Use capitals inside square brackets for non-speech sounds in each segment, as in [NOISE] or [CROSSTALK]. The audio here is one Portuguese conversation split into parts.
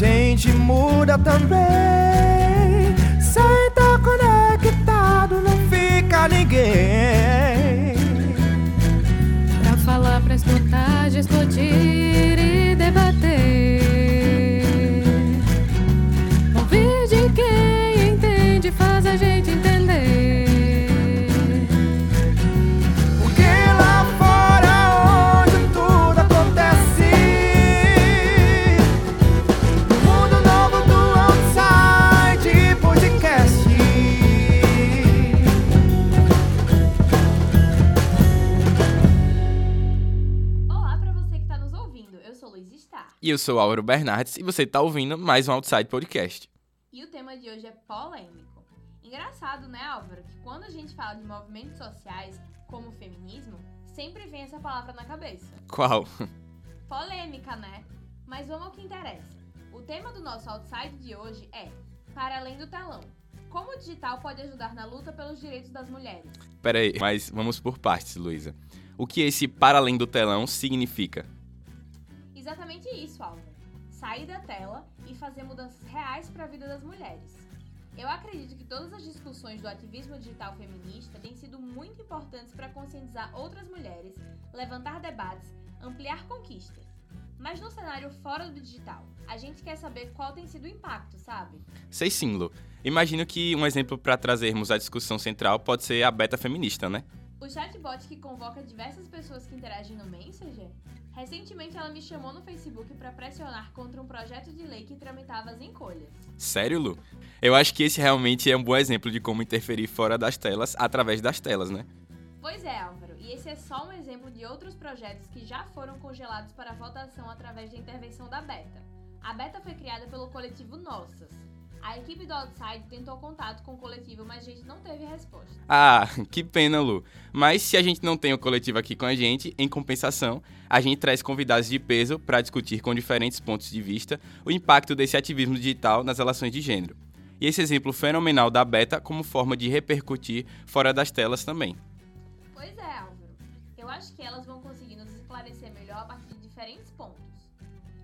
gente muda também. Sem tá conectado, não fica ninguém. Pra falar, pra escutar, explodir e debater. Eu sou Álvaro Bernardes e você tá ouvindo mais um Outside Podcast. E o tema de hoje é polêmico. Engraçado, né, Álvaro, que quando a gente fala de movimentos sociais, como o feminismo, sempre vem essa palavra na cabeça. Qual? Polêmica, né? Mas vamos ao que interessa. O tema do nosso outside de hoje é Para além do telão. Como o digital pode ajudar na luta pelos direitos das mulheres? Pera aí, mas vamos por partes, Luísa. O que esse para além do telão significa? Exatamente isso, Álvaro. Sair da tela e fazer mudanças reais para a vida das mulheres. Eu acredito que todas as discussões do ativismo digital feminista têm sido muito importantes para conscientizar outras mulheres, levantar debates, ampliar conquistas. Mas no cenário fora do digital, a gente quer saber qual tem sido o impacto, sabe? Sei sim, Lu. Imagino que um exemplo para trazermos a discussão central pode ser a beta feminista, né? O chatbot que convoca diversas pessoas que interagem no Messenger? Recentemente ela me chamou no Facebook para pressionar contra um projeto de lei que tramitava as encolhas. Sério, Lu? Eu acho que esse realmente é um bom exemplo de como interferir fora das telas através das telas, né? Pois é, Álvaro, e esse é só um exemplo de outros projetos que já foram congelados para votação através da intervenção da Beta. A Beta foi criada pelo coletivo Nossas. A equipe do Outside tentou contato com o coletivo, mas a gente não teve resposta. Ah, [LAUGHS] que pena, Lu. Mas se a gente não tem o coletivo aqui com a gente, em compensação, a gente traz convidados de peso para discutir com diferentes pontos de vista o impacto desse ativismo digital nas relações de gênero. E esse exemplo fenomenal da Beta como forma de repercutir fora das telas também. Pois é, Álvaro. Eu acho que elas vão conseguir nos esclarecer melhor a partir de diferentes pontos.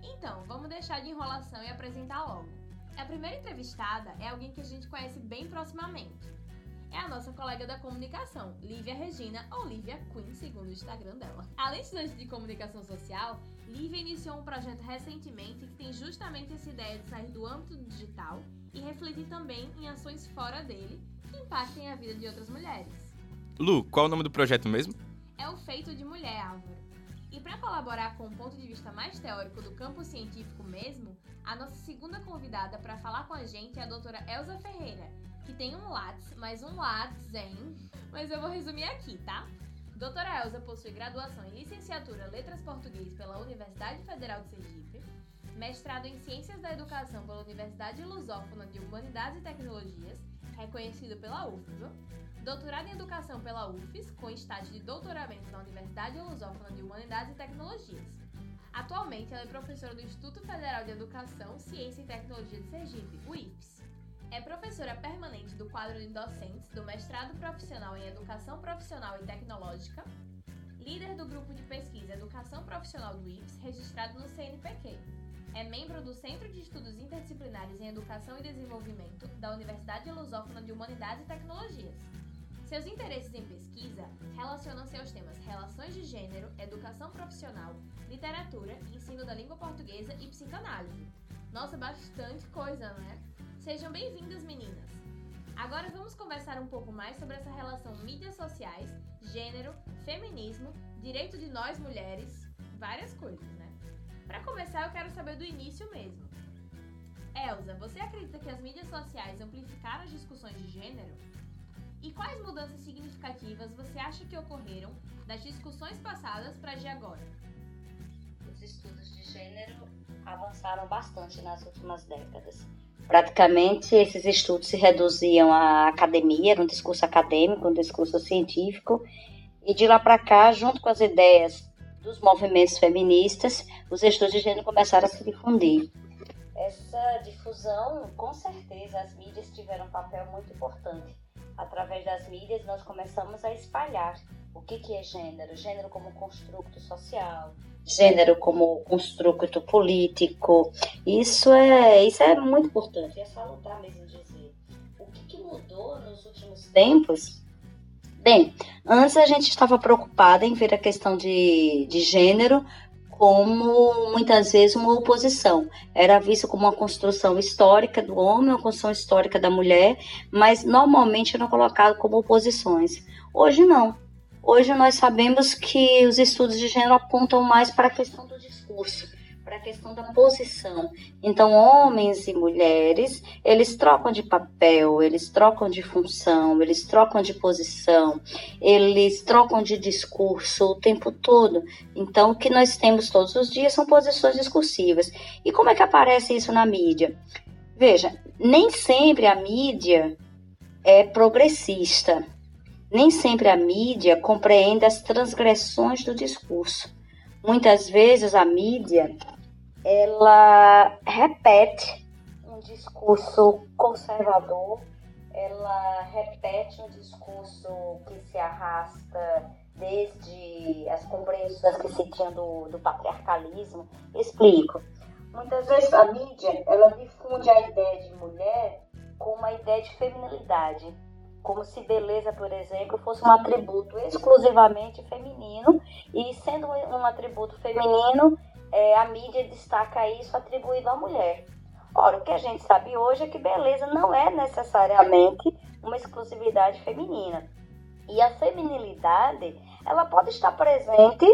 Então, vamos deixar de enrolação e apresentar logo. A primeira entrevistada é alguém que a gente conhece bem proximamente. É a nossa colega da comunicação, Lívia Regina, ou Lívia Queen, segundo o Instagram dela. Além de estudante de comunicação social, Lívia iniciou um projeto recentemente que tem justamente essa ideia de sair do âmbito digital e refletir também em ações fora dele que impactem a vida de outras mulheres Lu, qual é o nome do projeto mesmo? é o feito de mulher, Álvaro. E para colaborar com o ponto de vista mais teórico do campo científico mesmo, a nossa segunda convidada para falar com a gente é a doutora Elza Ferreira, que tem um Lattes, mais um Lattes, hein? Mas eu vou resumir aqui, tá? Doutora Elza possui graduação em licenciatura Letras Português pela Universidade Federal de Sergipe, mestrado em Ciências da Educação pela Universidade Lusófona de Humanidades e Tecnologias, reconhecido pela UFBA, doutorado em Educação pela UFES, com estágio de doutoramento na Universidade Lusófona de Humanidades e Tecnologias. Atualmente, ela é professora do Instituto Federal de Educação, Ciência e Tecnologia de Sergipe, o IFES. É professora permanente do quadro de docentes do mestrado profissional em Educação Profissional e Tecnológica, líder do grupo de pesquisa Educação Profissional do IFES, registrado no CNPq. É membro do Centro de Estudos Interdisciplinares em Educação e Desenvolvimento da Universidade Lusófona de Humanidades e Tecnologias. Seus interesses em pesquisa relacionam-se aos temas relações de gênero, educação profissional, literatura, ensino da língua portuguesa e psicanálise. Nossa, bastante coisa, né? Sejam bem-vindas, meninas! Agora vamos conversar um pouco mais sobre essa relação mídias sociais, gênero, feminismo, direito de nós mulheres, várias coisas, né? Para começar, eu quero saber do início mesmo. Elza, você acredita que as mídias sociais amplificaram as discussões de gênero? E quais mudanças significativas você acha que ocorreram das discussões passadas para de agora? Os estudos de gênero avançaram bastante nas últimas décadas. Praticamente, esses estudos se reduziam à academia, no discurso acadêmico, no discurso científico, e de lá para cá, junto com as ideias dos movimentos feministas, os estudos de gênero começaram a se difundir. Essa difusão, com certeza, as mídias tiveram um papel muito importante. Através das mídias, nós começamos a espalhar O que, que é gênero? Gênero como construto social, gênero como construto político. Isso é, isso é muito importante, é salutar mesmo dizer. O que, que mudou nos últimos tempos? Bem, antes a gente estava preocupada em ver a questão de, de gênero como muitas vezes uma oposição. Era visto como uma construção histórica do homem, uma construção histórica da mulher, mas normalmente era colocado como oposições. Hoje não. Hoje nós sabemos que os estudos de gênero apontam mais para a questão do discurso para a questão da posição. Então, homens e mulheres, eles trocam de papel, eles trocam de função, eles trocam de posição, eles trocam de discurso o tempo todo. Então, o que nós temos todos os dias são posições discursivas. E como é que aparece isso na mídia? Veja, nem sempre a mídia é progressista. Nem sempre a mídia compreende as transgressões do discurso. Muitas vezes a mídia ela repete um discurso conservador, ela repete um discurso que se arrasta desde as compreensões que se tinham do, do patriarcalismo. Explico. Muitas vezes a mídia ela difunde a ideia de mulher com uma ideia de feminilidade, como se beleza, por exemplo, fosse um atributo exclusivamente feminino e sendo um atributo feminino, é, a mídia destaca isso atribuído à mulher. Ora, o que a gente sabe hoje é que beleza não é necessariamente uma exclusividade feminina. E a feminilidade, ela pode estar presente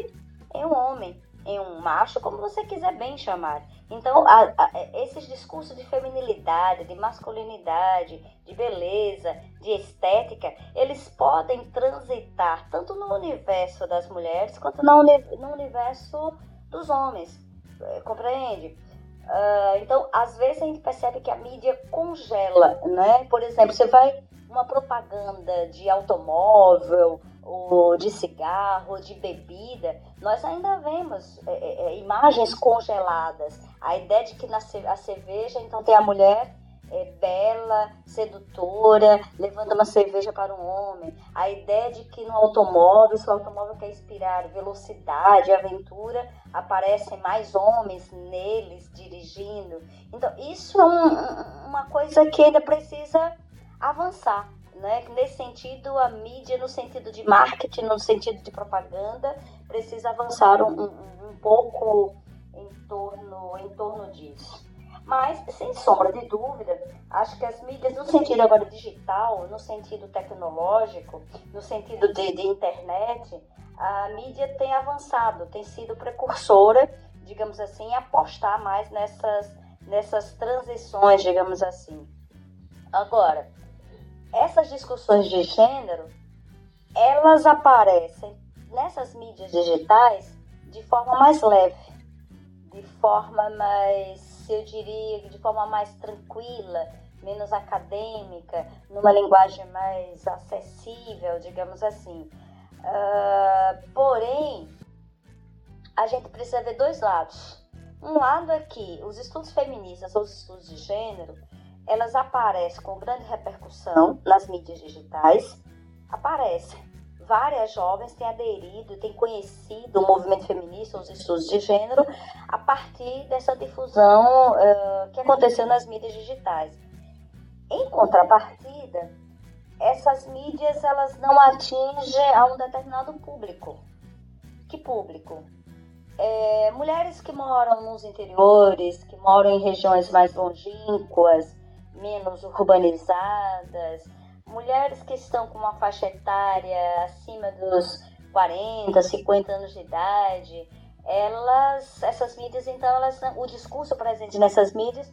em um homem, em um macho, como você quiser bem chamar. Então, a, a, esses discursos de feminilidade, de masculinidade, de beleza, de estética, eles podem transitar tanto no universo das mulheres quanto no, no universo dos homens, é, compreende? Uh, então, às vezes a gente percebe que a mídia congela, né? Por exemplo, você vai uma propaganda de automóvel, ou de cigarro, ou de bebida, nós ainda vemos é, é, é imagens congeladas. A ideia de que na a cerveja, então tem a mulher é, bela, sedutora, levando uma cerveja para um homem. A ideia de que no automóvel, se o automóvel quer inspirar velocidade, aventura, aparecem mais homens neles dirigindo. Então, isso é um, uma coisa que ainda precisa avançar. Né? Nesse sentido, a mídia, no sentido de marketing, no sentido de propaganda, precisa avançar um, um, um pouco em torno, em torno disso. Mas, sem sombra de dúvida, acho que as mídias, no sentido agora digital, no sentido tecnológico, no sentido de, de internet, a mídia tem avançado, tem sido precursora, digamos assim, em apostar mais nessas, nessas transições, digamos assim. Agora, essas discussões de gênero, elas aparecem nessas mídias digitais de forma mais leve, de forma mais eu diria, de forma mais tranquila, menos acadêmica, numa linguagem mais acessível, digamos assim. Uh, porém, a gente precisa ver dois lados. Um lado é que os estudos feministas ou os estudos de gênero, elas aparecem com grande repercussão nas mídias digitais, aparecem várias jovens têm aderido, têm conhecido o movimento feminista, os estudos de gênero, a partir dessa difusão uh, que aconteceu nas mídias digitais. Em contrapartida, essas mídias elas não atingem a um determinado público. Que público? É, mulheres que moram nos interiores, que moram em regiões mais longínquas, menos urbanizadas, mulheres que estão com uma faixa etária acima dos 40, 50 anos de idade, elas, essas mídias, então, elas, o discurso presente nessas mídias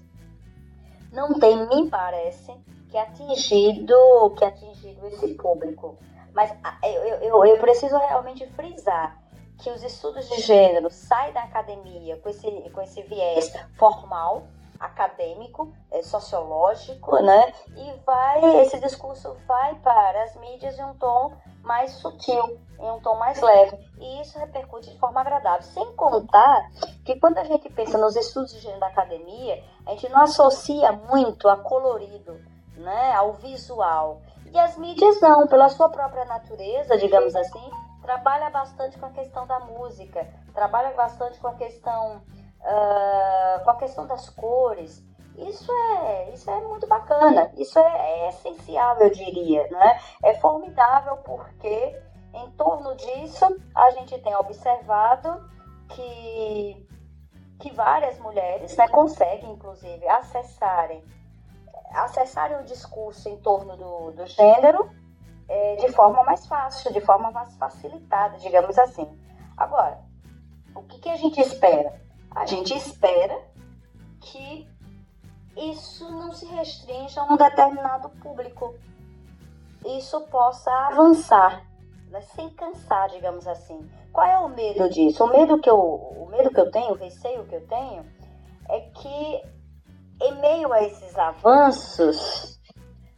não tem, me parece, que atingido, que atingido esse público. Mas eu, eu, eu preciso realmente frisar que os estudos de gênero saem da academia com esse, com esse viés formal, acadêmico, é, sociológico, né? E vai, esse discurso vai para as mídias em um tom mais sutil, em um tom mais leve. E isso repercute de forma agradável. Sem contar que quando a gente pensa nos estudos de gênero da academia, a gente não associa muito a colorido, né? Ao visual. E as mídias não, pela sua própria natureza, digamos assim, trabalha bastante com a questão da música, trabalha bastante com a questão, uh, com a questão das cores. Isso é, isso é muito bacana, isso é, é essencial, eu diria, né? É formidável porque em torno disso a gente tem observado que, que várias mulheres né, conseguem, inclusive, acessarem, acessarem o discurso em torno do, do gênero é, de forma mais fácil, de forma mais facilitada, digamos assim. Agora, o que, que a gente espera? A gente espera que isso não se restrinja a um determinado público. Isso possa avançar, né, sem cansar, digamos assim. Qual é o medo disso? O medo que eu, o medo que eu tenho, o receio que eu tenho, é que em meio a esses avanços,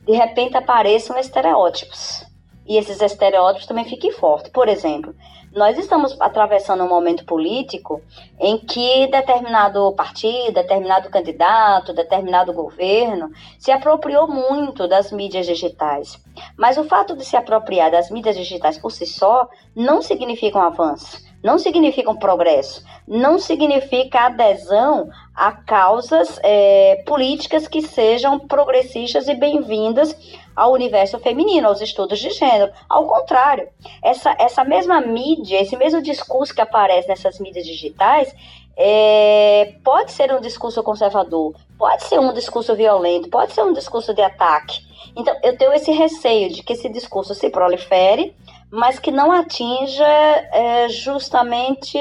de repente apareçam estereótipos. E esses estereótipos também fiquem fortes. Por exemplo, nós estamos atravessando um momento político em que determinado partido, determinado candidato, determinado governo se apropriou muito das mídias digitais. Mas o fato de se apropriar das mídias digitais por si só não significa um avanço, não significa um progresso, não significa adesão a causas é, políticas que sejam progressistas e bem-vindas ao universo feminino, aos estudos de gênero. Ao contrário, essa, essa mesma mídia, esse mesmo discurso que aparece nessas mídias digitais, é, pode ser um discurso conservador, pode ser um discurso violento, pode ser um discurso de ataque. Então, eu tenho esse receio de que esse discurso se prolifere, mas que não atinja é, justamente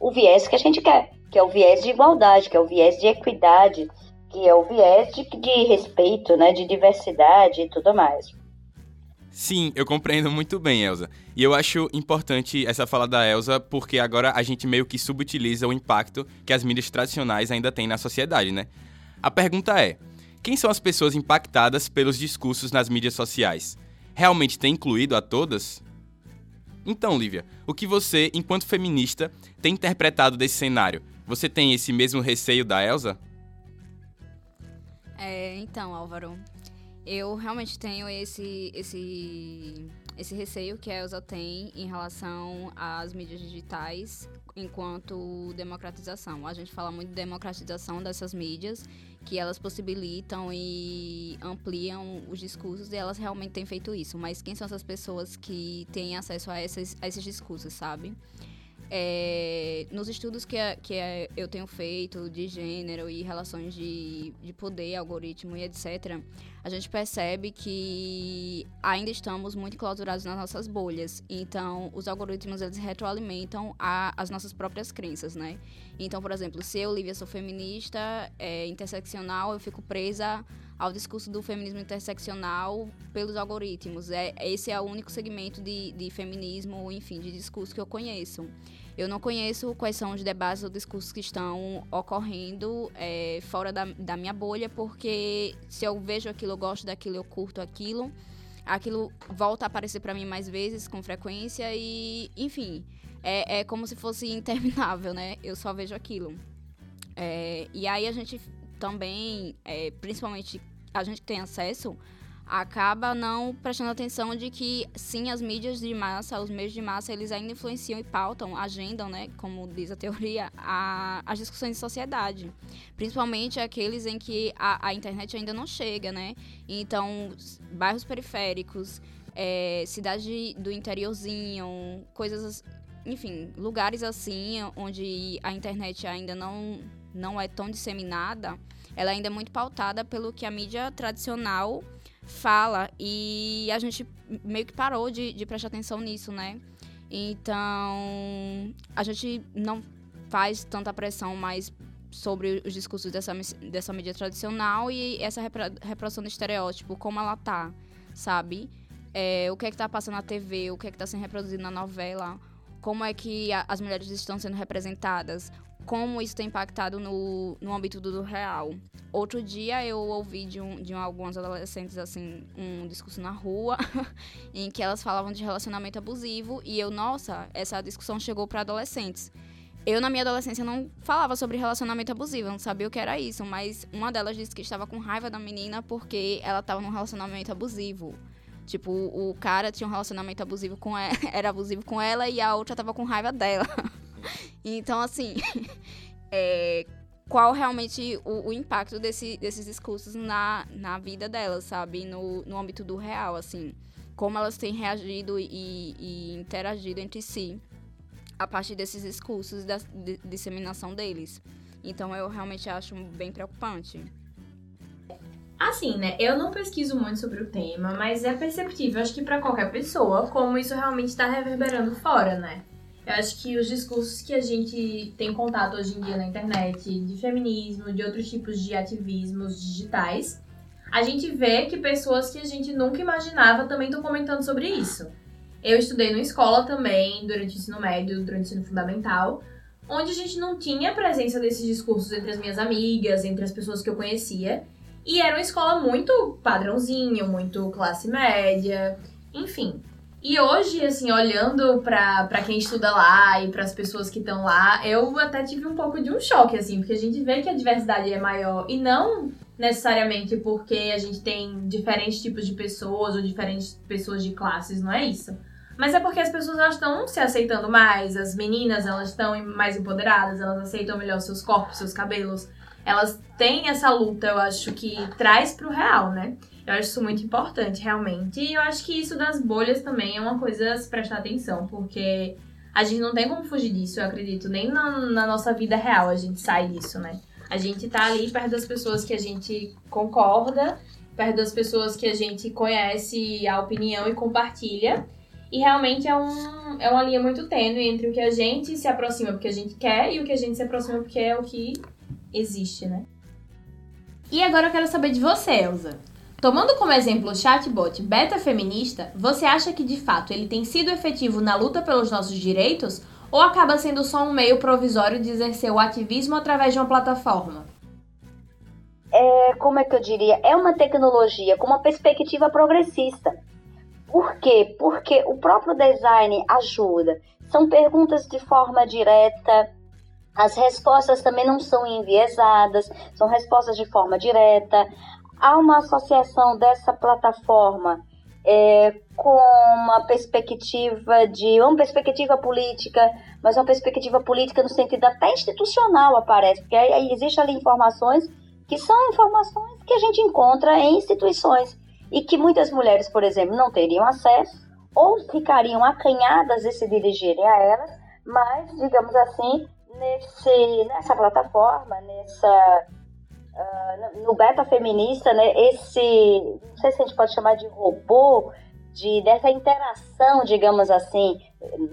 o viés que a gente quer, que é o viés de igualdade, que é o viés de equidade, que é o viés de, de respeito, né, de diversidade e tudo mais. Sim, eu compreendo muito bem, Elsa. E eu acho importante essa fala da Elsa porque agora a gente meio que subutiliza o impacto que as mídias tradicionais ainda têm na sociedade, né? A pergunta é: quem são as pessoas impactadas pelos discursos nas mídias sociais? Realmente tem incluído a todas? Então, Lívia, o que você, enquanto feminista, tem interpretado desse cenário? Você tem esse mesmo receio da Elsa? É, então, Álvaro, eu realmente tenho esse, esse, esse receio que a Elsa tem em relação às mídias digitais enquanto democratização. A gente fala muito de democratização dessas mídias, que elas possibilitam e ampliam os discursos e elas realmente têm feito isso. Mas quem são essas pessoas que têm acesso a esses, a esses discursos, sabe? É, nos estudos que, que eu tenho feito de gênero e relações de, de poder, algoritmo e etc., a gente percebe que ainda estamos muito enclausurados nas nossas bolhas. Então, os algoritmos, eles retroalimentam a, as nossas próprias crenças, né? Então, por exemplo, se eu, Lívia, sou feminista, é, interseccional, eu fico presa ao discurso do feminismo interseccional pelos algoritmos. É, esse é o único segmento de, de feminismo, enfim, de discurso que eu conheço. Eu não conheço quais são os debates ou discursos que estão ocorrendo é, fora da, da minha bolha, porque se eu vejo aquilo, eu gosto daquilo, eu curto aquilo, aquilo volta a aparecer para mim mais vezes, com frequência, e, enfim, é, é como se fosse interminável, né? Eu só vejo aquilo. É, e aí a gente também, é, principalmente a gente que tem acesso, acaba não prestando atenção de que sim as mídias de massa, os meios de massa, eles ainda influenciam e pautam, agendam, né, como diz a teoria, a, as discussões de sociedade, principalmente aqueles em que a, a internet ainda não chega, né? Então, bairros periféricos, é, cidade do interiorzinho, coisas, enfim, lugares assim onde a internet ainda não não é tão disseminada, ela ainda é muito pautada pelo que a mídia tradicional fala e a gente meio que parou de, de prestar atenção nisso, né? Então, a gente não faz tanta pressão mais sobre os discursos dessa, dessa mídia tradicional e essa reprodução do estereótipo, como ela tá, sabe? É, o que é que tá passando na TV, o que é que tá sendo reproduzido na novela, como é que a, as mulheres estão sendo representadas, como isso tem impactado no, no âmbito do real. Outro dia eu ouvi de, um, de algumas adolescentes, assim, um discurso na rua, [LAUGHS] em que elas falavam de relacionamento abusivo, e eu, nossa, essa discussão chegou para adolescentes. Eu, na minha adolescência, não falava sobre relacionamento abusivo, eu não sabia o que era isso, mas uma delas disse que estava com raiva da menina porque ela estava num relacionamento abusivo. Tipo, o cara tinha um relacionamento abusivo com ela, [LAUGHS] era abusivo com ela e a outra tava com raiva dela. [LAUGHS] Então, assim, [LAUGHS] é, qual realmente o, o impacto desse, desses discursos na, na vida delas, sabe? No, no âmbito do real, assim. Como elas têm reagido e, e interagido entre si a partir desses discursos e da de- disseminação deles. Então, eu realmente acho bem preocupante. Assim, né? Eu não pesquiso muito sobre o tema, mas é perceptível, acho que pra qualquer pessoa, como isso realmente tá reverberando fora, né? Eu acho que os discursos que a gente tem contato hoje em dia na internet, de feminismo, de outros tipos de ativismos digitais, a gente vê que pessoas que a gente nunca imaginava também estão comentando sobre isso. Eu estudei numa escola também, durante o ensino médio, durante o ensino fundamental, onde a gente não tinha a presença desses discursos entre as minhas amigas, entre as pessoas que eu conhecia. E era uma escola muito padrãozinho, muito classe média, enfim. E hoje, assim, olhando pra quem estuda lá e pras pessoas que estão lá, eu até tive um pouco de um choque, assim, porque a gente vê que a diversidade é maior e não necessariamente porque a gente tem diferentes tipos de pessoas ou diferentes pessoas de classes, não é isso. Mas é porque as pessoas elas estão se aceitando mais, as meninas elas estão mais empoderadas, elas aceitam melhor seus corpos, seus cabelos. Elas têm essa luta, eu acho que traz pro real, né? Eu acho isso muito importante, realmente. E eu acho que isso das bolhas também é uma coisa a se prestar atenção, porque a gente não tem como fugir disso, eu acredito. Nem na, na nossa vida real a gente sai disso, né? A gente tá ali perto das pessoas que a gente concorda, perto das pessoas que a gente conhece a opinião e compartilha. E realmente é, um, é uma linha muito tênue entre o que a gente se aproxima porque a gente quer e o que a gente se aproxima porque é o que existe, né? E agora eu quero saber de você, Elza. Tomando como exemplo o chatbot beta feminista, você acha que de fato ele tem sido efetivo na luta pelos nossos direitos ou acaba sendo só um meio provisório de exercer o ativismo através de uma plataforma? É, como é que eu diria? É uma tecnologia com uma perspectiva progressista. Por quê? Porque o próprio design ajuda. São perguntas de forma direta, as respostas também não são enviesadas, são respostas de forma direta. Há uma associação dessa plataforma é, com uma perspectiva de uma perspectiva política, mas uma perspectiva política no sentido até institucional aparece, porque aí, aí existe ali informações que são informações que a gente encontra em instituições e que muitas mulheres, por exemplo, não teriam acesso ou ficariam acanhadas de se dirigirem a elas, mas, digamos assim, nesse, nessa plataforma, nessa uh, no beta feminista, né, esse, não sei se a gente pode chamar de robô, de dessa interação, digamos assim,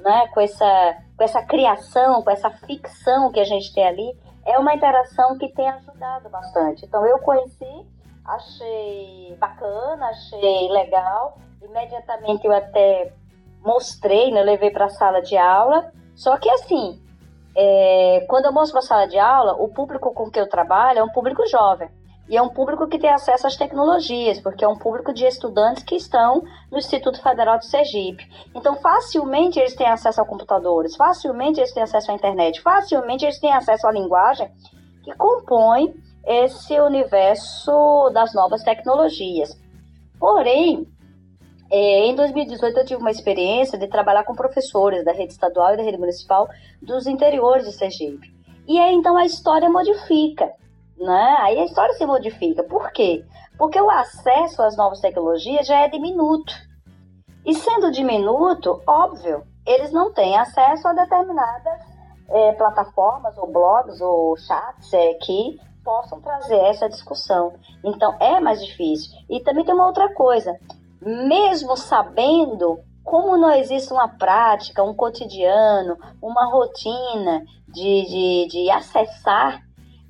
né, com essa com essa criação, com essa ficção que a gente tem ali, é uma interação que tem ajudado bastante. Então eu conheci, achei bacana, achei legal, imediatamente eu até mostrei, né, levei para a sala de aula. Só que assim, é, quando eu mostro para a sala de aula, o público com que eu trabalho é um público jovem. E é um público que tem acesso às tecnologias, porque é um público de estudantes que estão no Instituto Federal de Sergipe. Então, facilmente eles têm acesso a computadores, facilmente eles têm acesso à internet, facilmente eles têm acesso à linguagem que compõe esse universo das novas tecnologias. Porém, é, em 2018 eu tive uma experiência de trabalhar com professores da rede estadual e da rede municipal dos interiores de Sergipe. E aí então a história modifica, né? Aí a história se modifica. Por quê? Porque o acesso às novas tecnologias já é diminuto. E sendo diminuto, óbvio, eles não têm acesso a determinadas é, plataformas ou blogs ou chats é, que possam trazer essa discussão. Então é mais difícil. E também tem uma outra coisa mesmo sabendo como não existe uma prática, um cotidiano, uma rotina de, de, de acessar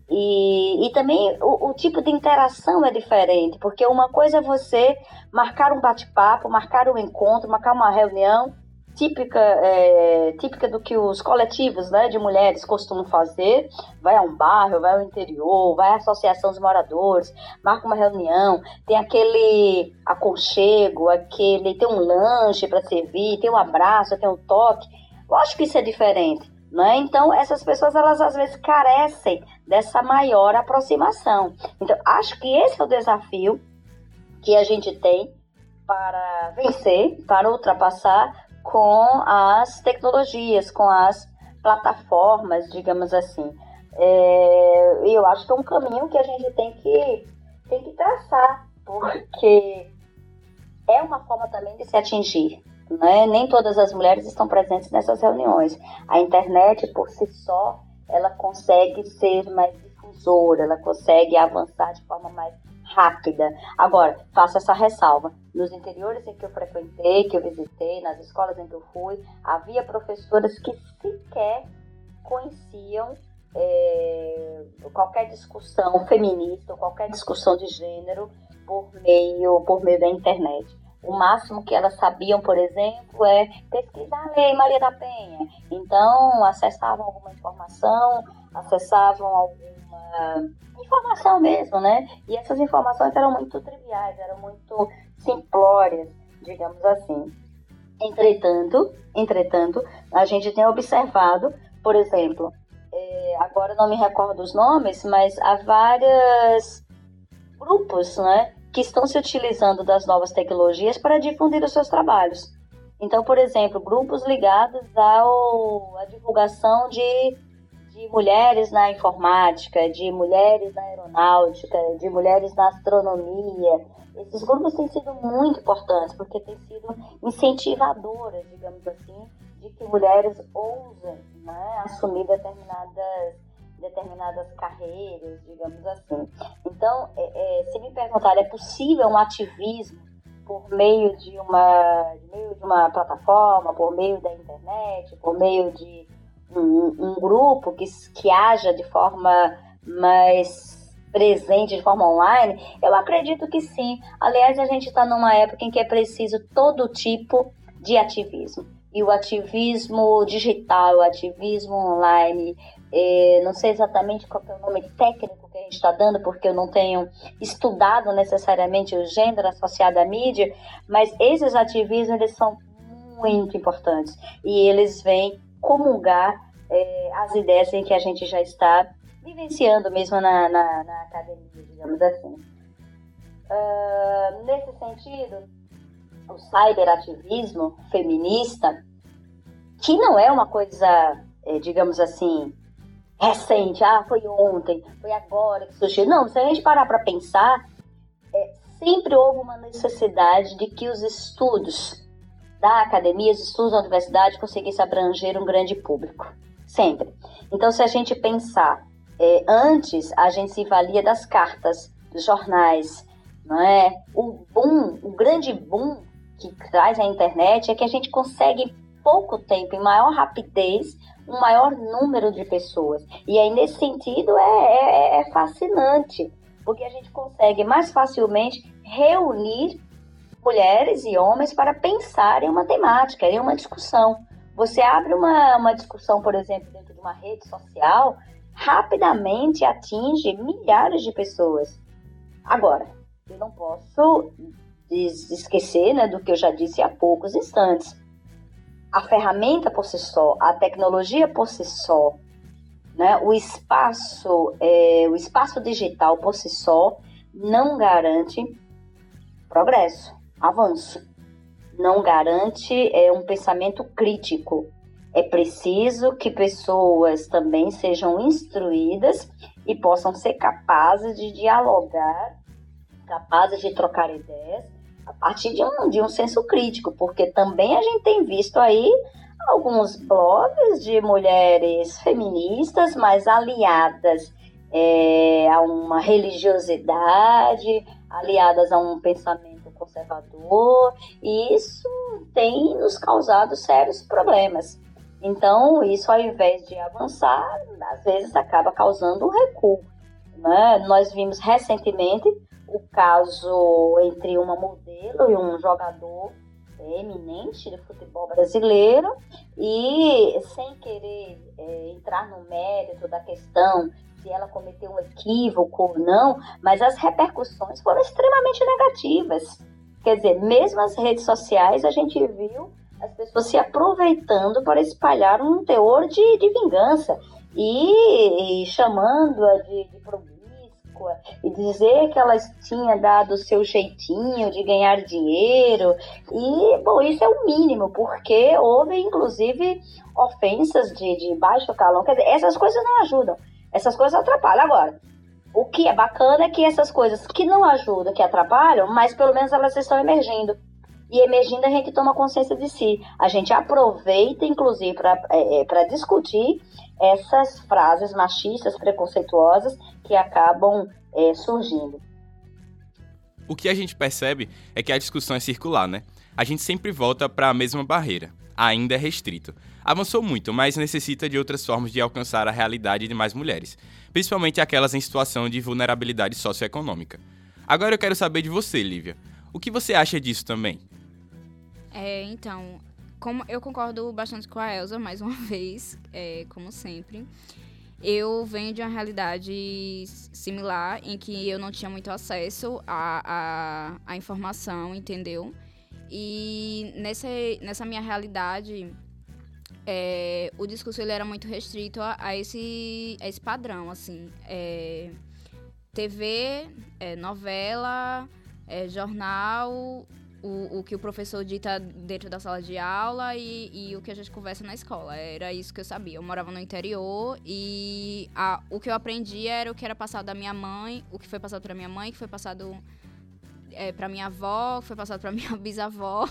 e, e também o, o, tipo de interação é diferente, porque uma coisa é você marcar um bate-papo, marcar um encontro, marcar uma reunião típica, é, típica do que os coletivos né, de mulheres costumam fazer, vai a um bairro, vai ao interior, vai à associação dos moradores, marca uma reunião, tem aquele aconchego, aquele, tem um lanche para servir, tem um abraço, tem um toque. Lógico que isso é diferente. Né? Então, essas pessoas, elas às vezes carecem dessa maior aproximação. Então, acho que esse é o desafio que a gente tem para vencer, para ultrapassar com as tecnologias, com as plataformas, digamos assim. É, eu acho que é um caminho que a gente tem que, tem que traçar, porque é uma forma também de se atingir. Né? Nem todas as mulheres estão presentes nessas reuniões. A internet, por si só, ela consegue ser mais difusora, ela consegue avançar de forma mais rápida. Agora, faço essa ressalva. Nos interiores em que eu frequentei, que eu visitei, nas escolas em que eu fui, havia professoras que sequer conheciam é, qualquer discussão feminista, qualquer discussão de gênero por meio, por meio da internet. O máximo que elas sabiam, por exemplo, é pesquisar a lei Maria da Penha. Então, acessavam alguma informação, acessavam alguma informação mesmo, né? E essas informações eram muito triviais, eram muito simplórias, digamos assim. Entretanto, entretanto, a gente tem observado, por exemplo, é, agora não me recordo os nomes, mas há vários grupos, né, que estão se utilizando das novas tecnologias para difundir os seus trabalhos. Então, por exemplo, grupos ligados à divulgação de de mulheres na informática, de mulheres na aeronáutica, de mulheres na astronomia. Esses grupos têm sido muito importantes porque têm sido incentivadoras, digamos assim, de que mulheres ousem né, assumir determinadas, determinadas carreiras, digamos assim. Então, é, é, se me perguntar, é possível um ativismo por meio de uma, meio de uma plataforma, por meio da internet, por meio de um, um grupo que, que haja de forma mais presente, de forma online? Eu acredito que sim. Aliás, a gente está numa época em que é preciso todo tipo de ativismo. E o ativismo digital, o ativismo online, eh, não sei exatamente qual é o nome técnico que a gente está dando, porque eu não tenho estudado necessariamente o gênero associado à mídia, mas esses ativismos eles são muito importantes e eles vêm comungar é, as ideias em que a gente já está vivenciando mesmo na, na, na academia, digamos assim. Uh, nesse sentido, o cyberativismo feminista, que não é uma coisa, é, digamos assim, recente, ah, foi ontem, foi agora que surgiu. Não, se a gente parar para pensar, é, sempre houve uma necessidade de que os estudos da academia, os estudos da universidade conseguissem abranger um grande público. Sempre. Então, se a gente pensar, é, antes a gente se valia das cartas, dos jornais, não é? O boom, o grande boom que traz a internet é que a gente consegue pouco tempo, em maior rapidez, um maior número de pessoas. E aí, nesse sentido, é, é, é fascinante, porque a gente consegue mais facilmente reunir mulheres e homens para pensar em uma temática, em uma discussão. Você abre uma, uma discussão, por exemplo, dentro de uma rede social, rapidamente atinge milhares de pessoas. Agora, eu não posso esquecer né, do que eu já disse há poucos instantes. A ferramenta por si só, a tecnologia por si só, né, o espaço, é, o espaço digital por si só não garante progresso avanço. Não garante é, um pensamento crítico. É preciso que pessoas também sejam instruídas e possam ser capazes de dialogar, capazes de trocar ideias a partir de um, de um senso crítico, porque também a gente tem visto aí alguns blogs de mulheres feministas, mas aliadas é, a uma religiosidade, aliadas a um pensamento conservador, e isso tem nos causado sérios problemas. Então, isso ao invés de avançar, às vezes acaba causando um recuo. Né? Nós vimos recentemente o caso entre uma modelo e um jogador eminente de futebol brasileiro e sem querer é, entrar no mérito da questão se ela cometeu um equívoco ou não, mas as repercussões foram extremamente negativas. Quer dizer, mesmo as redes sociais, a gente viu as pessoas se aproveitando para espalhar um teor de, de vingança e, e chamando-a de, de promíscua e dizer que ela tinha dado o seu jeitinho de ganhar dinheiro. E, bom, isso é o mínimo, porque houve, inclusive, ofensas de, de baixo calão. Quer dizer, essas coisas não ajudam. Essas coisas atrapalham. Agora, o que é bacana é que essas coisas que não ajudam, que atrapalham, mas pelo menos elas estão emergindo. E emergindo a gente toma consciência de si. A gente aproveita, inclusive, para é, é discutir essas frases machistas, preconceituosas que acabam é, surgindo. O que a gente percebe é que a discussão é circular, né? A gente sempre volta para a mesma barreira. Ainda é restrito. Avançou muito, mas necessita de outras formas de alcançar a realidade de mais mulheres, principalmente aquelas em situação de vulnerabilidade socioeconômica. Agora eu quero saber de você, Lívia. O que você acha disso também? É, então, como eu concordo bastante com a Elsa, mais uma [LAUGHS] vez, é, como sempre. Eu venho de uma realidade similar, em que eu não tinha muito acesso à, à, à informação, entendeu? E nessa, nessa minha realidade, é, o discurso ele era muito restrito a, a, esse, a esse padrão, assim. É, TV, é, novela, é, jornal, o, o que o professor dita dentro da sala de aula e, e, o que a gente conversa na escola. Era isso que eu sabia. Eu morava no interior e a, o que eu aprendi era o que era passado da minha mãe, o que foi passado para minha mãe, que foi passado é, para minha avó, foi passado para [LAUGHS] minha bisavó.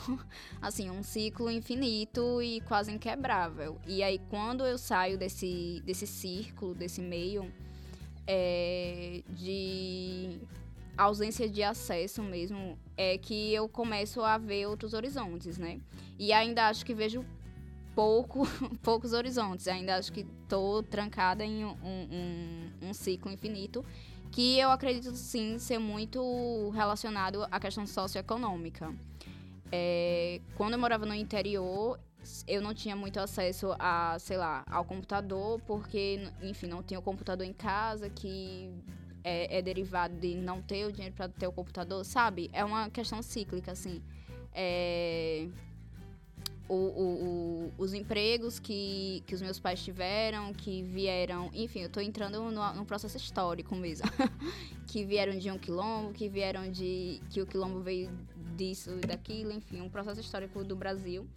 Assim, um ciclo infinito e quase inquebrável. E aí, quando eu saio desse, desse círculo, desse meio, é, de ausência de acesso mesmo é que eu começo a ver outros horizontes, né? E ainda acho que vejo pouco, [LAUGHS] poucos horizontes. Ainda acho que estou trancada em um, um, um, ciclo infinito que eu acredito sim ser muito relacionado à questão socioeconômica. É, quando eu morava no interior, eu não tinha muito acesso a, sei lá, ao computador, porque, enfim, não tinha o computador em casa, que é, é derivado de não ter o dinheiro para ter o computador, sabe? É uma questão cíclica, assim. É, o, o, o, os empregos que, que os meus pais tiveram, que vieram. Enfim, eu estou entrando no, processo histórico mesmo. [LAUGHS] que vieram de um quilombo, que vieram de. que o quilombo veio disso e daquilo, enfim, um processo histórico do Brasil.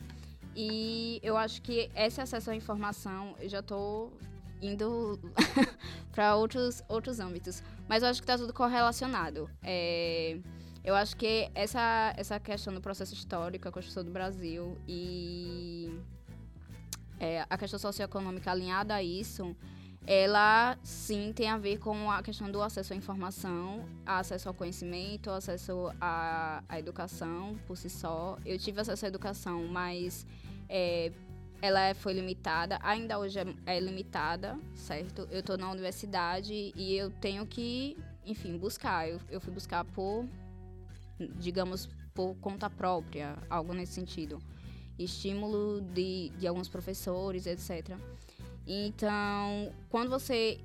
E eu acho que esse acesso à informação, eu já estou indo [LAUGHS] para outros, outros âmbitos. Mas eu acho que está tudo correlacionado. É, eu acho que essa, essa questão do processo histórico, a construção do Brasil e é, a questão socioeconômica alinhada a isso, ela sim tem a ver com a questão do acesso à informação, acesso ao conhecimento, acesso à, à educação por si só. Eu tive acesso à educação, mas é, ela foi limitada, ainda hoje é, é limitada, certo? Eu estou na universidade e eu tenho que, enfim, buscar. Eu, eu fui buscar por, digamos, por conta própria, algo nesse sentido. Estímulo de, de alguns professores, etc. Então, quando você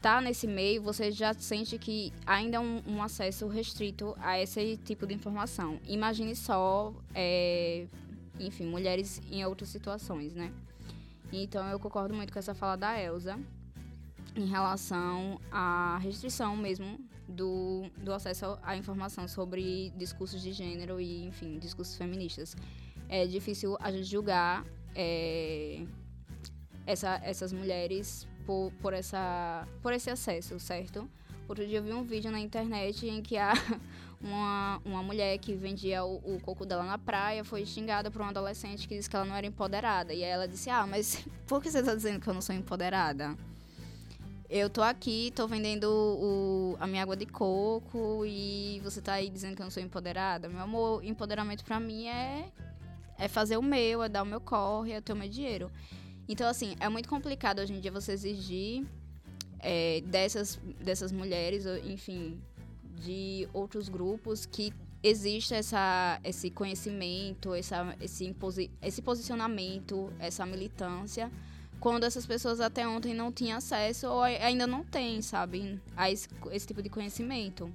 tá nesse meio, você já sente que ainda é um, um acesso restrito a esse tipo de informação. Imagine só é, enfim, mulheres em outras situações, né? Então eu concordo muito com essa fala da Elsa em relação à restrição mesmo do, do acesso à informação sobre discursos de gênero e, enfim, discursos feministas. É difícil a gente julgar é, essa, essas mulheres por, por, essa, por esse acesso, certo? Outro dia eu vi um vídeo na internet em que a, [LAUGHS] uma, uma mulher que vendia o, o coco dela na praia foi xingada por um adolescente que disse que ela não era empoderada. E aí ela disse: Ah, mas [LAUGHS] por que você está dizendo que eu não sou empoderada? Eu tô aqui, tô vendendo o, a minha água de coco e você tá aí dizendo que eu não sou empoderada. Meu amor, empoderamento para mim é, é fazer o meu, é dar o meu corre, é ter o meu dinheiro. Então, assim, é muito complicado hoje em dia você exigir é, dessas, dessas mulheres, enfim, de outros grupos que existe essa, esse conhecimento, essa, esse, esse posicionamento, essa militância, quando essas pessoas até ontem não tinham acesso ou ainda não têm, sabe, a esse, esse tipo de conhecimento.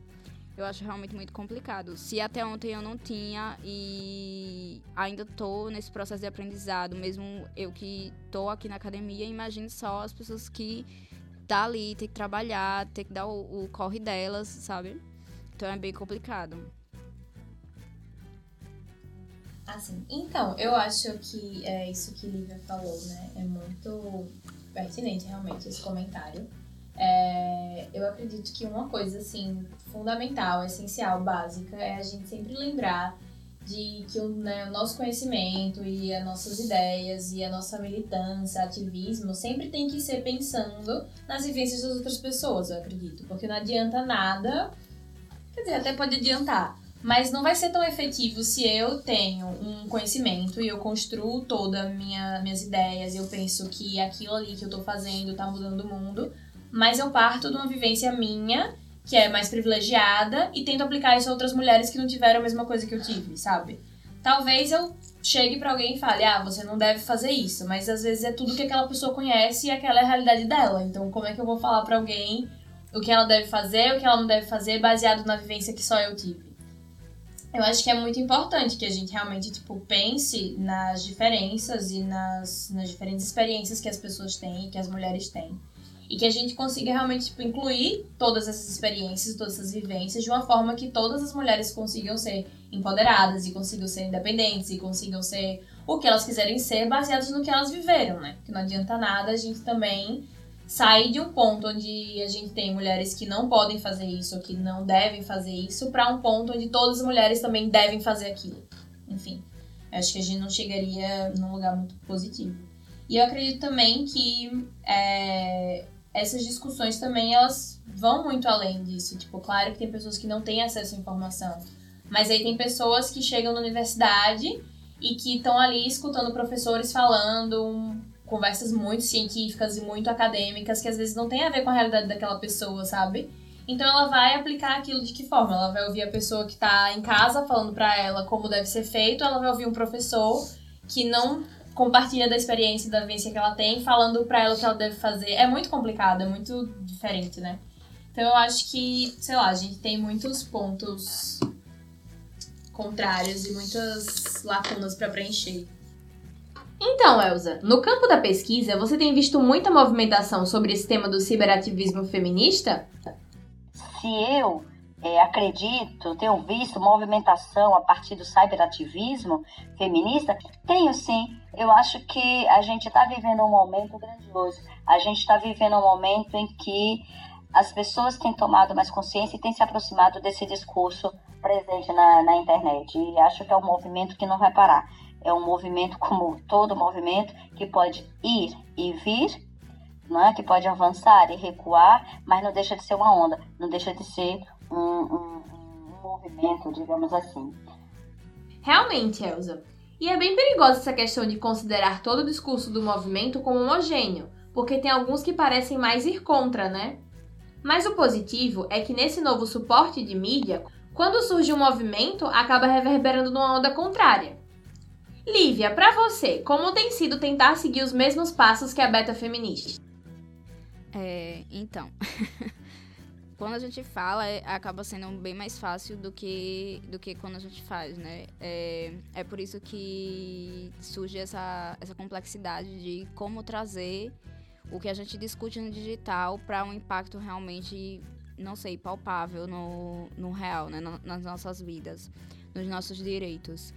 Eu acho realmente muito complicado. Se até ontem eu não tinha e ainda estou nesse processo de aprendizado, mesmo eu que estou aqui na academia, imagine só as pessoas que tá ali, tem que trabalhar, tem que dar o, o corre delas, sabe? Então é bem complicado. Assim, então, eu acho que é isso que Lívia falou, né? É muito pertinente, realmente, esse comentário. É, eu acredito que uma coisa, assim, fundamental, essencial, básica, é a gente sempre lembrar de que o, né, o nosso conhecimento e as nossas ideias e a nossa militância, ativismo, sempre tem que ser pensando nas vivências das outras pessoas, eu acredito. Porque não adianta nada, quer dizer, até pode adiantar, mas não vai ser tão efetivo se eu tenho um conhecimento e eu construo todas minha, minhas ideias, eu penso que aquilo ali que eu tô fazendo tá mudando o mundo, mas eu parto de uma vivência minha, que é mais privilegiada, e tento aplicar isso a outras mulheres que não tiveram a mesma coisa que eu tive, sabe? Talvez eu chegue pra alguém e fale, ah, você não deve fazer isso, mas às vezes é tudo que aquela pessoa conhece e aquela é a realidade dela. Então, como é que eu vou falar pra alguém o que ela deve fazer, o que ela não deve fazer, baseado na vivência que só eu tive? Eu acho que é muito importante que a gente realmente, tipo, pense nas diferenças e nas, nas diferentes experiências que as pessoas têm, que as mulheres têm. E que a gente consiga realmente, tipo, incluir todas essas experiências, todas essas vivências, de uma forma que todas as mulheres consigam ser empoderadas e consigam ser independentes e consigam ser o que elas quiserem ser, baseadas no que elas viveram, né? Que não adianta nada a gente também sair de um ponto onde a gente tem mulheres que não podem fazer isso, que não devem fazer isso, para um ponto onde todas as mulheres também devem fazer aquilo. Enfim, acho que a gente não chegaria num lugar muito positivo. E eu acredito também que é, essas discussões também elas vão muito além disso. Tipo, claro que tem pessoas que não têm acesso à informação, mas aí tem pessoas que chegam na universidade e que estão ali escutando professores falando conversas muito científicas e muito acadêmicas que às vezes não tem a ver com a realidade daquela pessoa, sabe? Então ela vai aplicar aquilo de que forma? Ela vai ouvir a pessoa que tá em casa falando para ela como deve ser feito, ela vai ouvir um professor que não compartilha da experiência e da vivência que ela tem, falando para ela o que ela deve fazer. É muito complicado, é muito diferente, né? Então eu acho que, sei lá, a gente tem muitos pontos contrários e muitas lacunas para preencher. Então, Elza, no campo da pesquisa, você tem visto muita movimentação sobre esse tema do ciberativismo feminista? Se eu é, acredito, tenho visto movimentação a partir do cyberativismo feminista, tenho sim. Eu acho que a gente está vivendo um momento grandioso. A gente está vivendo um momento em que as pessoas têm tomado mais consciência e têm se aproximado desse discurso presente na, na internet. E acho que é um movimento que não vai parar é um movimento [LAUGHS] como todo movimento que pode ir e vir, né? que pode avançar e recuar, mas não deixa de ser uma onda, não deixa de ser um, um, um movimento, digamos assim. Realmente, Elsa. E é bem perigosa essa questão de considerar todo o discurso do movimento como homogêneo, porque tem alguns que parecem mais ir contra, né? Mas o positivo é que nesse novo suporte de mídia, quando surge um movimento, acaba reverberando numa onda contrária. Lívia, para você, como tem sido tentar seguir os mesmos passos que a beta feminista? É, então, [LAUGHS] quando a gente fala, é, acaba sendo bem mais fácil do que, do que quando a gente faz, né? É, é por isso que surge essa, essa complexidade de como trazer o que a gente discute no digital para um impacto realmente, não sei, palpável no, no real, né? nas nossas vidas, nos nossos direitos.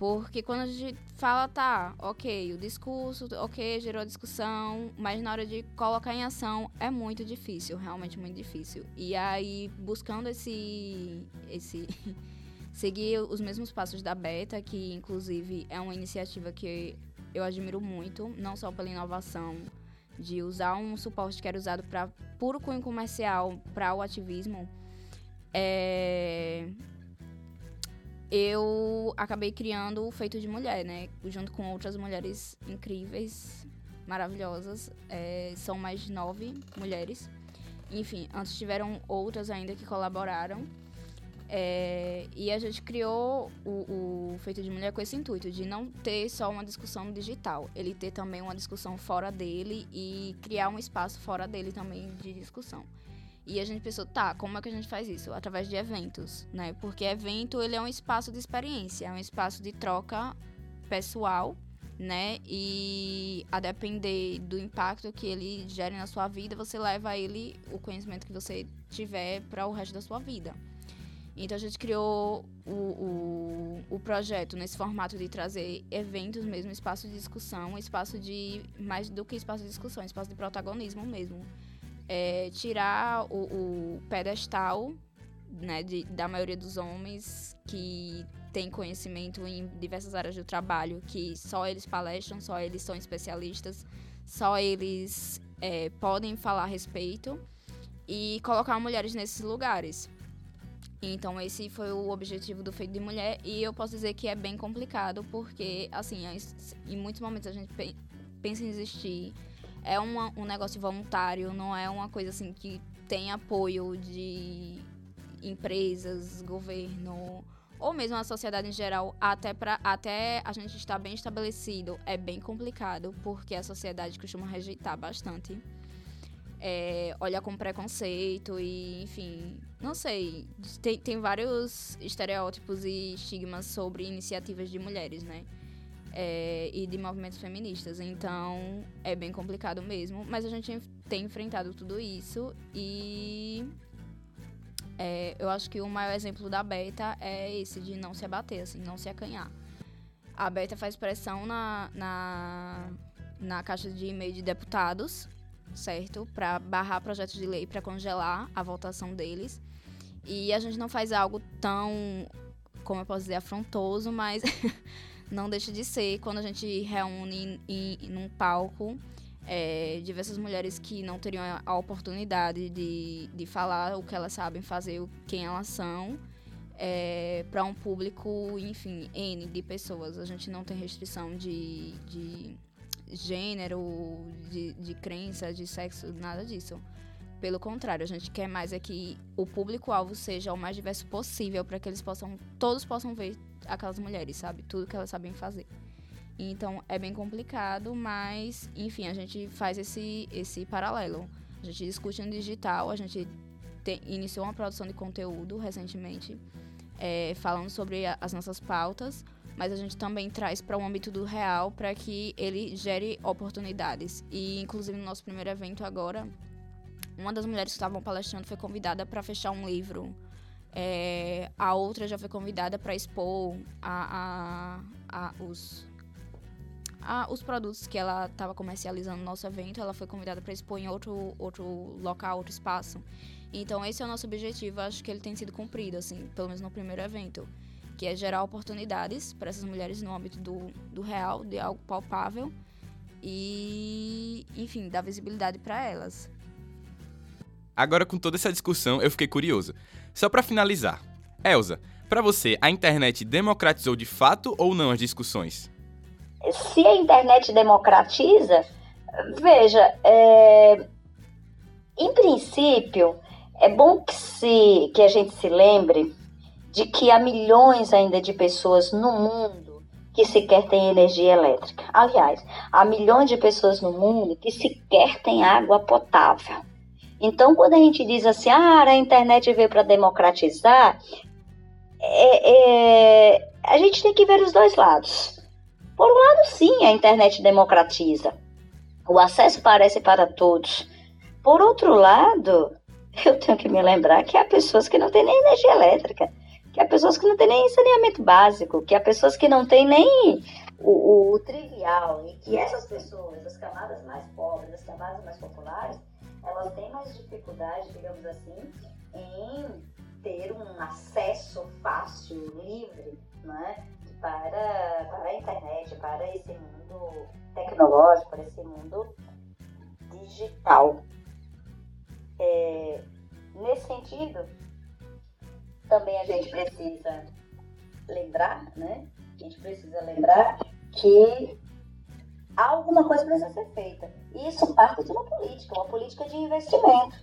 Porque quando a gente fala, tá, ok, o discurso, ok, gerou discussão, mas na hora de colocar em ação é muito difícil, realmente muito difícil. E aí, buscando esse. esse [LAUGHS] seguir os mesmos passos da Beta, que inclusive é uma iniciativa que eu admiro muito, não só pela inovação de usar um suporte que era usado para puro cunho comercial para o ativismo, é, eu acabei criando o Feito de Mulher, né? Junto com outras mulheres incríveis, maravilhosas. É, são mais de nove mulheres. Enfim, antes tiveram outras ainda que colaboraram. É, e a gente criou o, o, Feito de Mulher com esse intuito, de não ter só uma discussão digital, ele ter também uma discussão fora dele e criar um espaço fora dele também de discussão. E a gente pensou, tá, como é que a gente faz isso? Através de eventos, né? Porque evento, ele é um espaço de experiência, é um espaço de troca pessoal né? E a depender do impacto que ele gere na sua vida, você leva ele o conhecimento que você tiver para o resto da sua vida. Então a gente criou o, o, o projeto nesse formato de trazer eventos mesmo, espaço de discussão, espaço de mais do que espaço de discussão, espaço de protagonismo mesmo. É, tirar o, o pedestal né, de, da maioria dos homens que tem conhecimento em diversas áreas do trabalho, que só eles palestram, só eles são especialistas, só eles é, podem falar a respeito e colocar mulheres nesses lugares. Então esse foi o objetivo do Feito de Mulher e eu posso dizer que é bem complicado porque, assim, em muitos momentos a gente pensa em existir. É uma, um negócio voluntário, não é uma coisa assim que tem apoio de empresas, governo ou mesmo a sociedade em geral, até, pra, até a gente estar bem estabelecido, é bem complicado, porque a sociedade costuma rejeitar bastante. É, olha com preconceito e, enfim, não sei. Tem, tem vários estereótipos e estigmas sobre iniciativas de mulheres, né? É, e de movimentos feministas. Então, é bem complicado mesmo. Mas a gente tem enfrentado tudo isso e é, eu acho que o maior exemplo da Beta é esse de não se abater, assim, não se acanhar. A Beta faz pressão na, na, na caixa de e-mail de deputados, certo? Para barrar projetos de lei, para congelar a votação deles. E a gente não faz algo tão, como eu posso dizer, afrontoso, mas [LAUGHS] não deixa de ser quando a gente reúne em, em, num palco é, diversas mulheres que não teriam a oportunidade de, de falar o que elas sabem fazer, quem elas são, é, para um público, enfim, N de pessoas. A gente não tem restrição de, de gênero, de, de crença, de sexo, nada disso. Pelo contrário, a gente quer mais é que o público-alvo seja o mais diverso possível para que eles possam, todos possam ver aquelas mulheres, sabe? Tudo que elas sabem fazer. Então é bem complicado, mas enfim, a gente faz esse, esse paralelo. A gente discute no digital, a gente te, iniciou uma produção de conteúdo recentemente, é, falando sobre a, as nossas pautas, mas a gente também traz para o âmbito do real para que ele gere oportunidades. E inclusive no nosso primeiro evento agora, uma das mulheres que estavam palestrando foi convidada para fechar um livro. É, a outra já foi convidada para expor a, a, a, os, os produtos que ela estava comercializando no nosso evento, ela foi convidada para expor em outro, outro local, outro espaço. Então, esse é o nosso objetivo, acho que ele tem sido cumprido, assim, pelo menos no primeiro evento, que é gerar oportunidades para essas mulheres no âmbito do, do real, de algo palpável e, enfim, dar visibilidade para elas. Agora, com toda essa discussão, eu fiquei curioso. Só para finalizar, Elsa, para você, a internet democratizou de fato ou não as discussões? se a internet democratiza, veja, é, em princípio, é bom que, se, que a gente se lembre de que há milhões ainda de pessoas no mundo que sequer têm energia elétrica. Aliás, há milhões de pessoas no mundo que sequer têm água potável. Então, quando a gente diz assim, ah, a internet veio para democratizar, é, é, a gente tem que ver os dois lados. Por um lado, sim, a internet democratiza. O acesso parece para todos. Por outro lado, [LAUGHS] eu tenho que me lembrar que há pessoas que não têm nem energia elétrica, que há pessoas que não têm nem saneamento básico, que há pessoas que não têm nem o, o, trivial, e que essas pessoas, as camadas mais pobres, as camadas mais populares, elas têm mais dificuldade, digamos assim, em ter um acesso fácil, livre, né, para, para a internet, para esse mundo tecnológico, para esse mundo digital. É, nesse sentido, também a gente precisa lembrar, né? A gente precisa lembrar que alguma coisa precisa ser feita. Isso parte de uma política, uma política de investimento.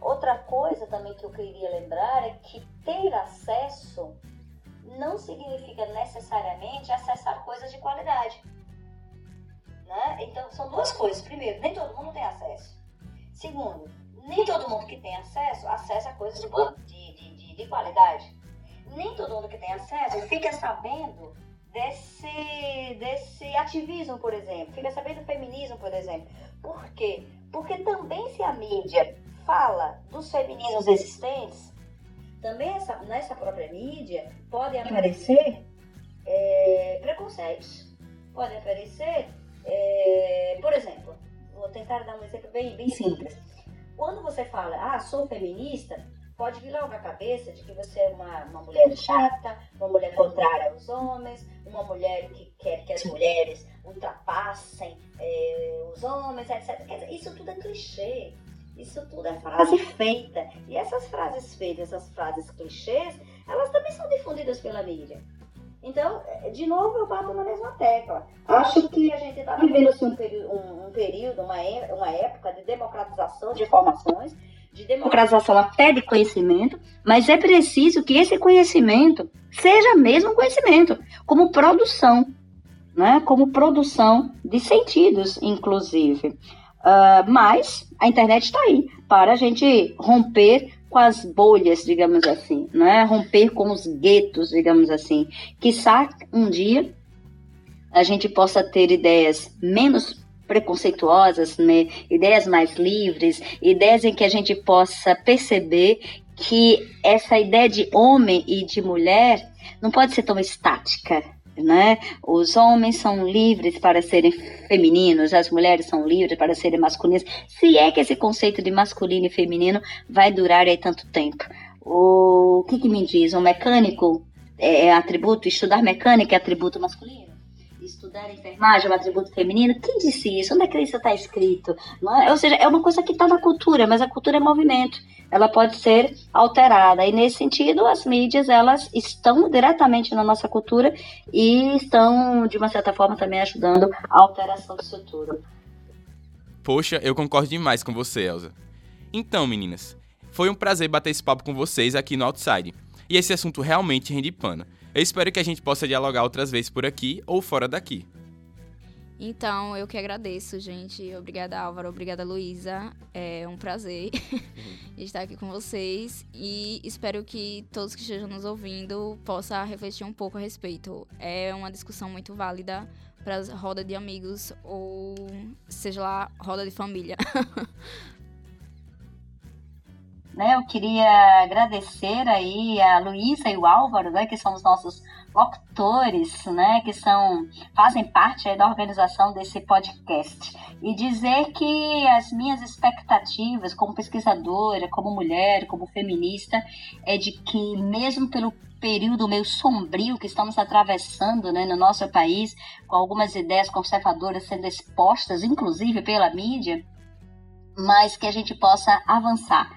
Outra coisa também que eu queria lembrar é que ter acesso não significa necessariamente acessar coisas de qualidade. Né? Então, são duas coisas. Primeiro, nem todo mundo tem acesso. Segundo, nem todo mundo que tem acesso acessa coisas de, de, de, de qualidade. Nem todo mundo que tem acesso fica sabendo desse, desse ativismo, por exemplo, fica sabendo do feminismo, por exemplo. Por quê? Porque também se a mídia fala dos feminismos existentes, também essa, nessa própria mídia podem aparecer é, preconceitos, podem aparecer, é, por exemplo, vou tentar dar um exemplo bem, bem simples. Quando você fala, ah, sou feminista, pode vir logo à cabeça de que você é uma, uma mulher chata, uma mulher contrária aos homens, uma mulher que quer que as mulheres ultrapassem é, os homens, etc. Dizer, isso tudo é clichê. Isso tudo é frase feita. E essas frases feitas, essas frases clichês, elas também são difundidas pela mídia. Então, de novo, eu bato na mesma tecla. Acho que a gente está vivendo assim, período, um período uma, uma época de democratização de informações, de democratização até de conhecimento, mas é preciso que esse conhecimento seja mesmo conhecimento, como produção, né? como produção de sentidos, inclusive. Uh, mas a internet está aí para a gente romper com as bolhas, digamos assim, né? romper com os guetos, digamos assim. Quizá um dia a gente possa ter ideias menos preconceituosas, né? ideias mais livres, ideias em que a gente possa perceber que essa ideia de homem e de mulher não pode ser tão estática, né? Os homens são livres para serem femininos, as mulheres são livres para serem masculinas. Se é que esse conceito de masculino e feminino vai durar aí tanto tempo. O que, que me diz? Um mecânico é, é atributo? Estudar mecânica é atributo masculino? Estudar enfermagem é um atributo feminino? Quem disse isso? Onde é que isso está escrito? É? Ou seja, é uma coisa que está na cultura, mas a cultura é movimento. Ela pode ser alterada. E nesse sentido, as mídias elas estão diretamente na nossa cultura e estão, de uma certa forma, também ajudando a alteração disso tudo. Poxa, eu concordo demais com você, Elza. Então, meninas, foi um prazer bater esse papo com vocês aqui no Outside. E esse assunto realmente rende pano. Eu espero que a gente possa dialogar outras vezes por aqui ou fora daqui. Então, eu que agradeço, gente. Obrigada, Álvaro. Obrigada, Luísa. É um prazer [LAUGHS] estar aqui com vocês. E espero que todos que estejam nos ouvindo possam refletir um pouco a respeito. É uma discussão muito válida para roda de amigos ou seja lá, roda de família. [LAUGHS] Né, eu queria agradecer aí a Luísa e o Álvaro, né, que são os nossos locutores, né, que são fazem parte da organização desse podcast. E dizer que as minhas expectativas como pesquisadora, como mulher, como feminista, é de que mesmo pelo período meio sombrio que estamos atravessando né, no nosso país, com algumas ideias conservadoras sendo expostas, inclusive pela mídia, mas que a gente possa avançar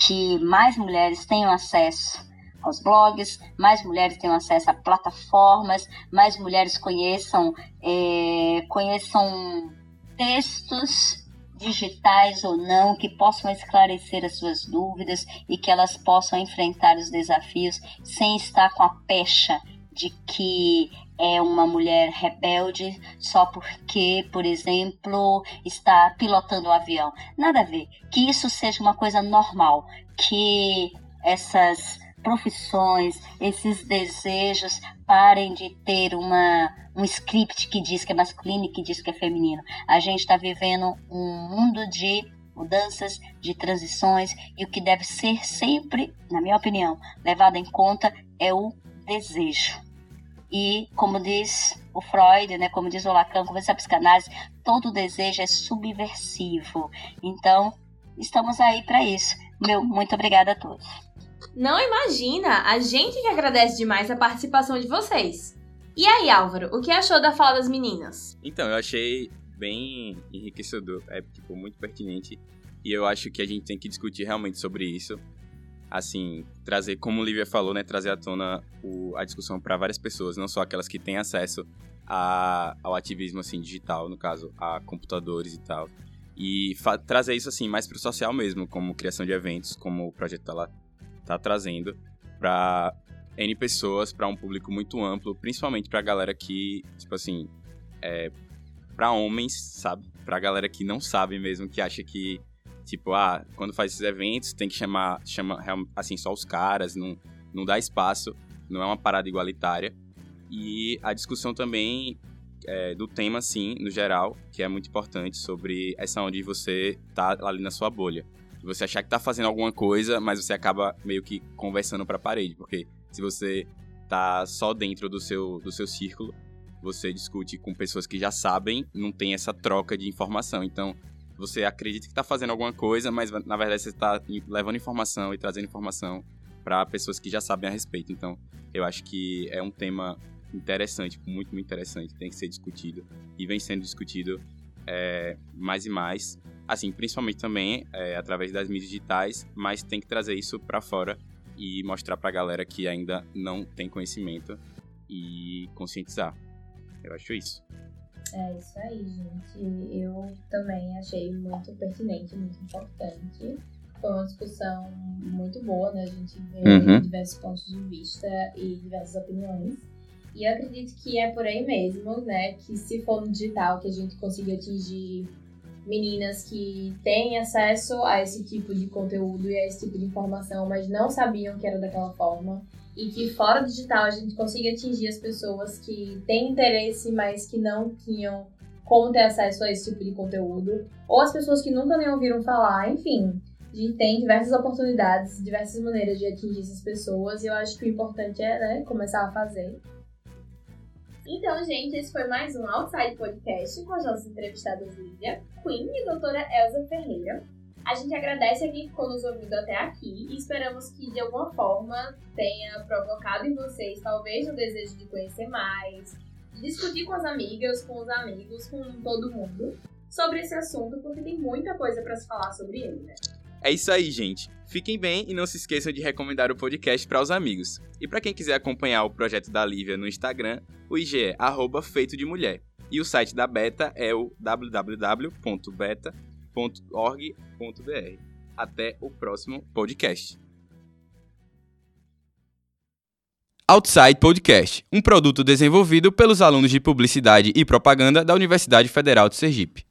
que mais mulheres tenham acesso aos blogs, mais mulheres tenham acesso a plataformas, mais mulheres conheçam, é, conheçam textos digitais ou não que possam esclarecer as suas dúvidas e que elas possam enfrentar os desafios sem estar com a pecha de que é uma mulher rebelde só porque, por exemplo, está pilotando um avião. Nada a ver. Que isso seja uma coisa normal. Que essas profissões, esses desejos parem de ter uma, um script que diz que é masculino e que diz que é feminino. A gente está vivendo um mundo de mudanças, de transições e o que deve ser sempre, na minha opinião, levado em conta é o desejo e, como diz o Freud, né, como diz o Lacan, como diz a psicanálise, todo desejo é subversivo. Então, estamos aí para isso. Meu muito obrigada a todos. Não imagina, a gente que agradece demais a participação de vocês. E aí, Álvaro, o que achou da fala das meninas? Então, eu achei bem enriquecedor, é tipo muito pertinente e eu acho que a gente tem que discutir realmente sobre isso assim, trazer, como o Lívia falou, né, trazer à tona o, a discussão para várias pessoas, não só aquelas que têm acesso a, ao ativismo, assim, digital, no caso, a computadores e tal. E trazer isso, assim, mais pro social mesmo, como criação de eventos, como o projeto tá, lá, tá trazendo para N pessoas, para um público muito amplo, principalmente pra galera que, tipo assim, é, para homens, sabe? Pra galera que não sabe mesmo, que acha que Tipo, ah, quando faz esses eventos, tem que chamar, chama, assim, só os caras, não, não dá espaço, não é uma parada igualitária. E a discussão também é, do tema, sim, no geral, que é muito importante, sobre essa onde você tá ali na sua bolha. Você achar que tá fazendo alguma coisa, mas você acaba meio que conversando para a parede, porque se você tá só dentro do seu, do seu círculo, você discute com pessoas que já sabem, não tem essa troca de informação. Então, você acredita que está fazendo alguma coisa, mas na verdade você está levando informação e trazendo informação para pessoas que já sabem a respeito. Então, eu acho que é um tema interessante, muito, muito interessante, tem que ser discutido e vem sendo discutido é, mais e mais. Assim, principalmente também é, através das mídias digitais, mas tem que trazer isso para fora e mostrar para a galera que ainda não tem conhecimento e conscientizar. Eu acho isso. É isso aí, gente. Eu também achei muito pertinente, muito importante. Foi uma discussão muito boa, né? A gente vê Uhum. diversos pontos de vista e diversas opiniões. E eu acredito que é por aí mesmo, né? Que se for no digital que a gente consiga atingir meninas que têm acesso a esse tipo de conteúdo e a esse tipo de informação, mas não sabiam que era daquela forma. E que fora do digital a gente consiga atingir as pessoas que têm interesse, mas que não tinham como ter acesso a esse tipo de conteúdo. Ou as pessoas que nunca nem ouviram falar, enfim. A gente tem diversas oportunidades, diversas maneiras de atingir essas pessoas. E eu acho que o importante é né, começar a fazer. Então, gente, esse foi mais um Outside Podcast com as nossas entrevistadas Lívia, Queen e doutora Elza Ferreira. A gente agradece a quem ficou nos ouvindo até aqui e esperamos que de alguma forma tenha provocado em vocês talvez o desejo de conhecer mais, de discutir com as amigas, com os amigos, com todo mundo sobre esse assunto, porque tem muita coisa para se falar sobre ele, né? É isso aí, gente. Fiquem bem e não se esqueçam de recomendar o podcast para os amigos. E para quem quiser acompanhar o projeto da Lívia no Instagram, o IG é feito de mulher. E o site da Beta é o www.beta.org.br. Até o próximo podcast. Outside Podcast, um produto desenvolvido pelos alunos de Publicidade e Propaganda da Universidade Federal de Sergipe.